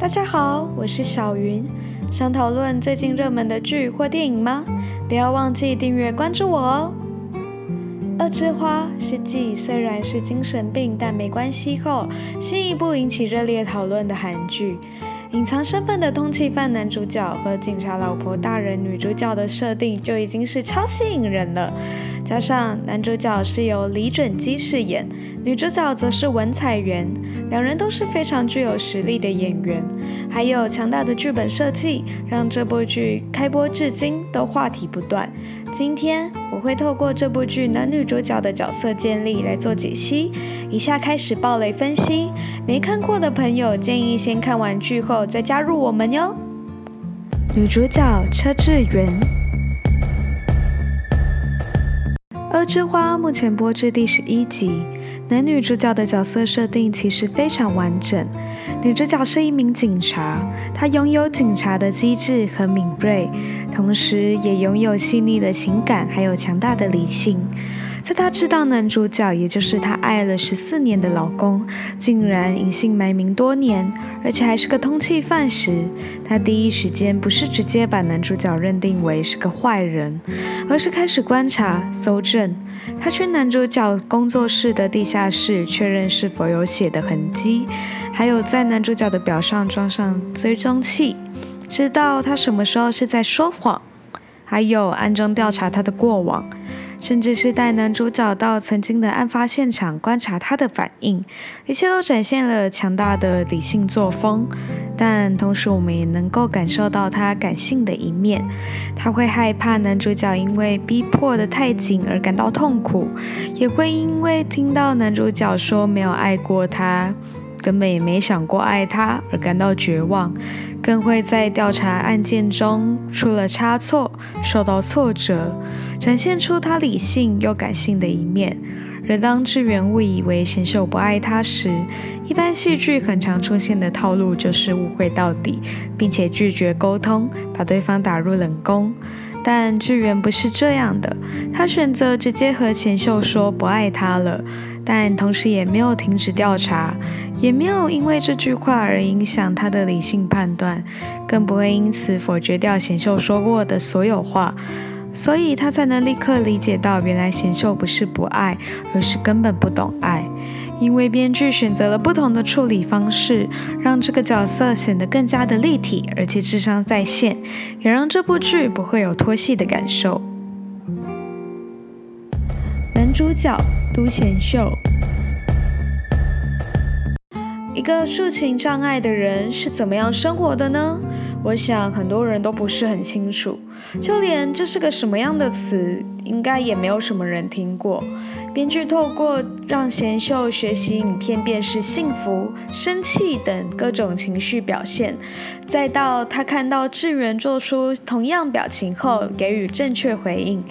大家好，我是小云。想讨论最近热门的剧或电影吗？不要忘记订阅关注我哦。《恶之花》是继虽然是精神病但没关系后，新一部引起热烈讨论的韩剧。隐藏身份的通缉犯男主角和警察老婆大人女主角的设定就已经是超吸引人了，加上男主角是由李准基饰演，女主角则是文彩元，两人都是非常具有实力的演员，还有强大的剧本设计，让这部剧开播至今都话题不断。今天我会透过这部剧男女主角的角色建立来做解析，以下开始爆雷分析。没看过的朋友建议先看完剧后再加入我们哟。女主角车智媛，《恶之花》目前播至第十一集，男女主角的角色设定其实非常完整。女主角是一名警察，她拥有警察的机智和敏锐，同时也拥有细腻的情感，还有强大的理性。在她知道男主角，也就是她爱了十四年的老公，竟然隐姓埋名多年，而且还是个通缉犯时，她第一时间不是直接把男主角认定为是个坏人，而是开始观察、搜证。她去男主角工作室的地下室确认是否有血的痕迹。还有在男主角的表上装上追踪器，知道他什么时候是在说谎，还有暗中调查他的过往，甚至是带男主角到曾经的案发现场观察他的反应，一切都展现了强大的理性作风。但同时，我们也能够感受到他感性的一面，他会害怕男主角因为逼迫得太紧而感到痛苦，也会因为听到男主角说没有爱过他。根本也没想过爱他而感到绝望，更会在调查案件中出了差错，受到挫折，展现出他理性又感性的一面。而当智媛误以为贤秀不爱他时，一般戏剧很常出现的套路就是误会到底，并且拒绝沟通，把对方打入冷宫。但智媛不是这样的，他选择直接和贤秀说不爱他了。但同时也没有停止调查，也没有因为这句话而影响他的理性判断，更不会因此否决掉贤秀说过的所有话，所以他才能立刻理解到，原来贤秀不是不爱，而是根本不懂爱。因为编剧选择了不同的处理方式，让这个角色显得更加的立体，而且智商在线，也让这部剧不会有拖戏的感受。主角。都贤秀，一个抒情障碍的人是怎么样生活的呢？我想很多人都不是很清楚，就连这是个什么样的词，应该也没有什么人听过。编剧透过让贤秀学习影片辨识幸福、生气等各种情绪表现，再到他看到智源做出同样表情后给予正确回应，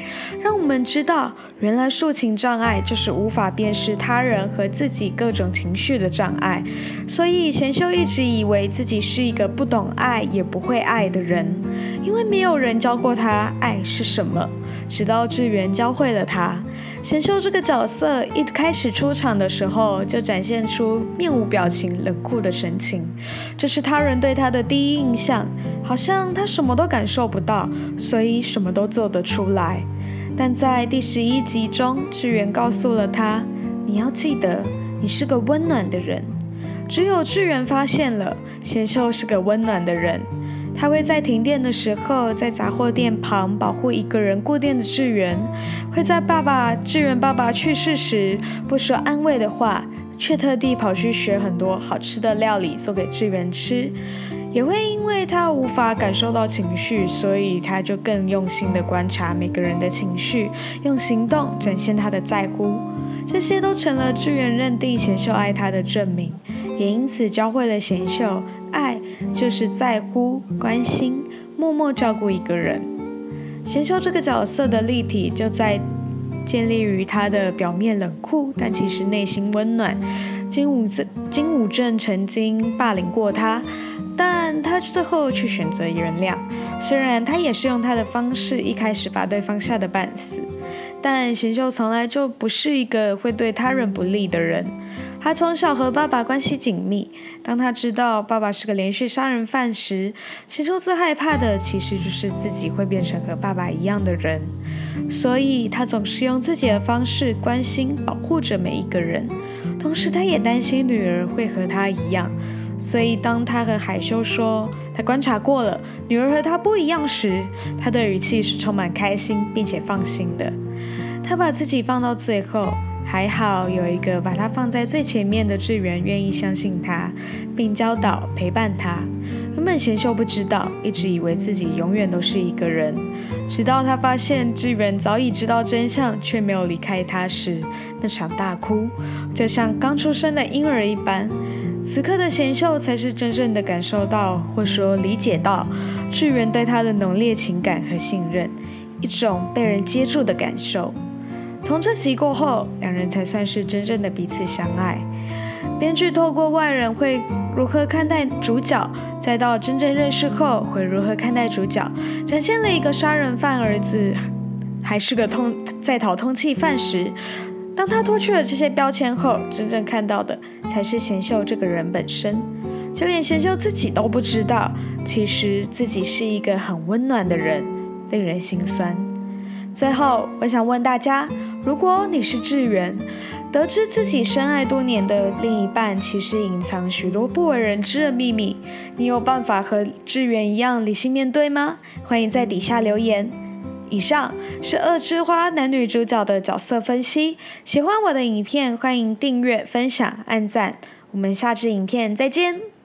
让我们知道，原来抒情障碍就是无法辨识他人和自己各种情绪的障碍。所以贤秀一直以为自己是一个不懂爱也不会爱的人，因为没有人教过他爱是什么。直到智媛教会了他，贤秀这个角色一开始出场的时候就展现出面无表情、冷酷的神情，这是他人对他的第一印象，好像他什么都感受不到，所以什么都做得出来。但在第十一集中，智媛告诉了他：“你要记得，你是个温暖的人。”只有智媛发现了贤秀是个温暖的人。他会在停电的时候，在杂货店旁保护一个人过电的智媛；会在爸爸智媛爸爸去世时不说安慰的话，却特地跑去学很多好吃的料理做给智媛吃；也会因为他无法感受到情绪，所以他就更用心地观察每个人的情绪，用行动展现他的在乎。这些都成了智媛认定贤秀爱他的证明，也因此教会了贤秀。爱就是在乎、关心、默默照顾一个人。贤秀这个角色的立体就在建立于他的表面冷酷，但其实内心温暖。金武镇金武镇曾经霸凌过他，他最后却选择原谅。虽然他也是用他的方式一开始把对方吓得半死，但贤秀从来就不是一个会对他人不利的人。他从小和爸爸关系紧密。当他知道爸爸是个连续杀人犯时，贤秀最害怕的其实就是自己会变成和爸爸一样的人。所以，他总是用自己的方式关心、保护着每一个人。同时，他也担心女儿会和他一样。所以，当他和海修说他观察过了，女儿和他不一样时，他的语气是充满开心并且放心的。他把自己放到最后。还好有一个把他放在最前面的智源愿意相信他，并教导陪伴他。原本贤秀不知道，一直以为自己永远都是一个人，直到他发现智源早已知道真相，却没有离开他时，那场大哭就像刚出生的婴儿一般。此刻的贤秀才是真正的感受到，或说理解到志源对他的浓烈情感和信任，一种被人接住的感受。从这集过后，两人才算是真正的彼此相爱。编剧透过外人会如何看待主角，再到真正认识后会如何看待主角，展现了一个杀人犯儿子还是个通在逃通缉犯时，当他脱去了这些标签后，真正看到的才是贤秀这个人本身。就连贤秀自己都不知道，其实自己是一个很温暖的人，令人心酸。最后，我想问大家。如果你是志源，得知自己深爱多年的另一半其实隐藏许多不为人知的秘密，你有办法和志源一样理性面对吗？欢迎在底下留言。以上是《恶之花》男女主角的角色分析。喜欢我的影片，欢迎订阅、分享、按赞。我们下支影片再见。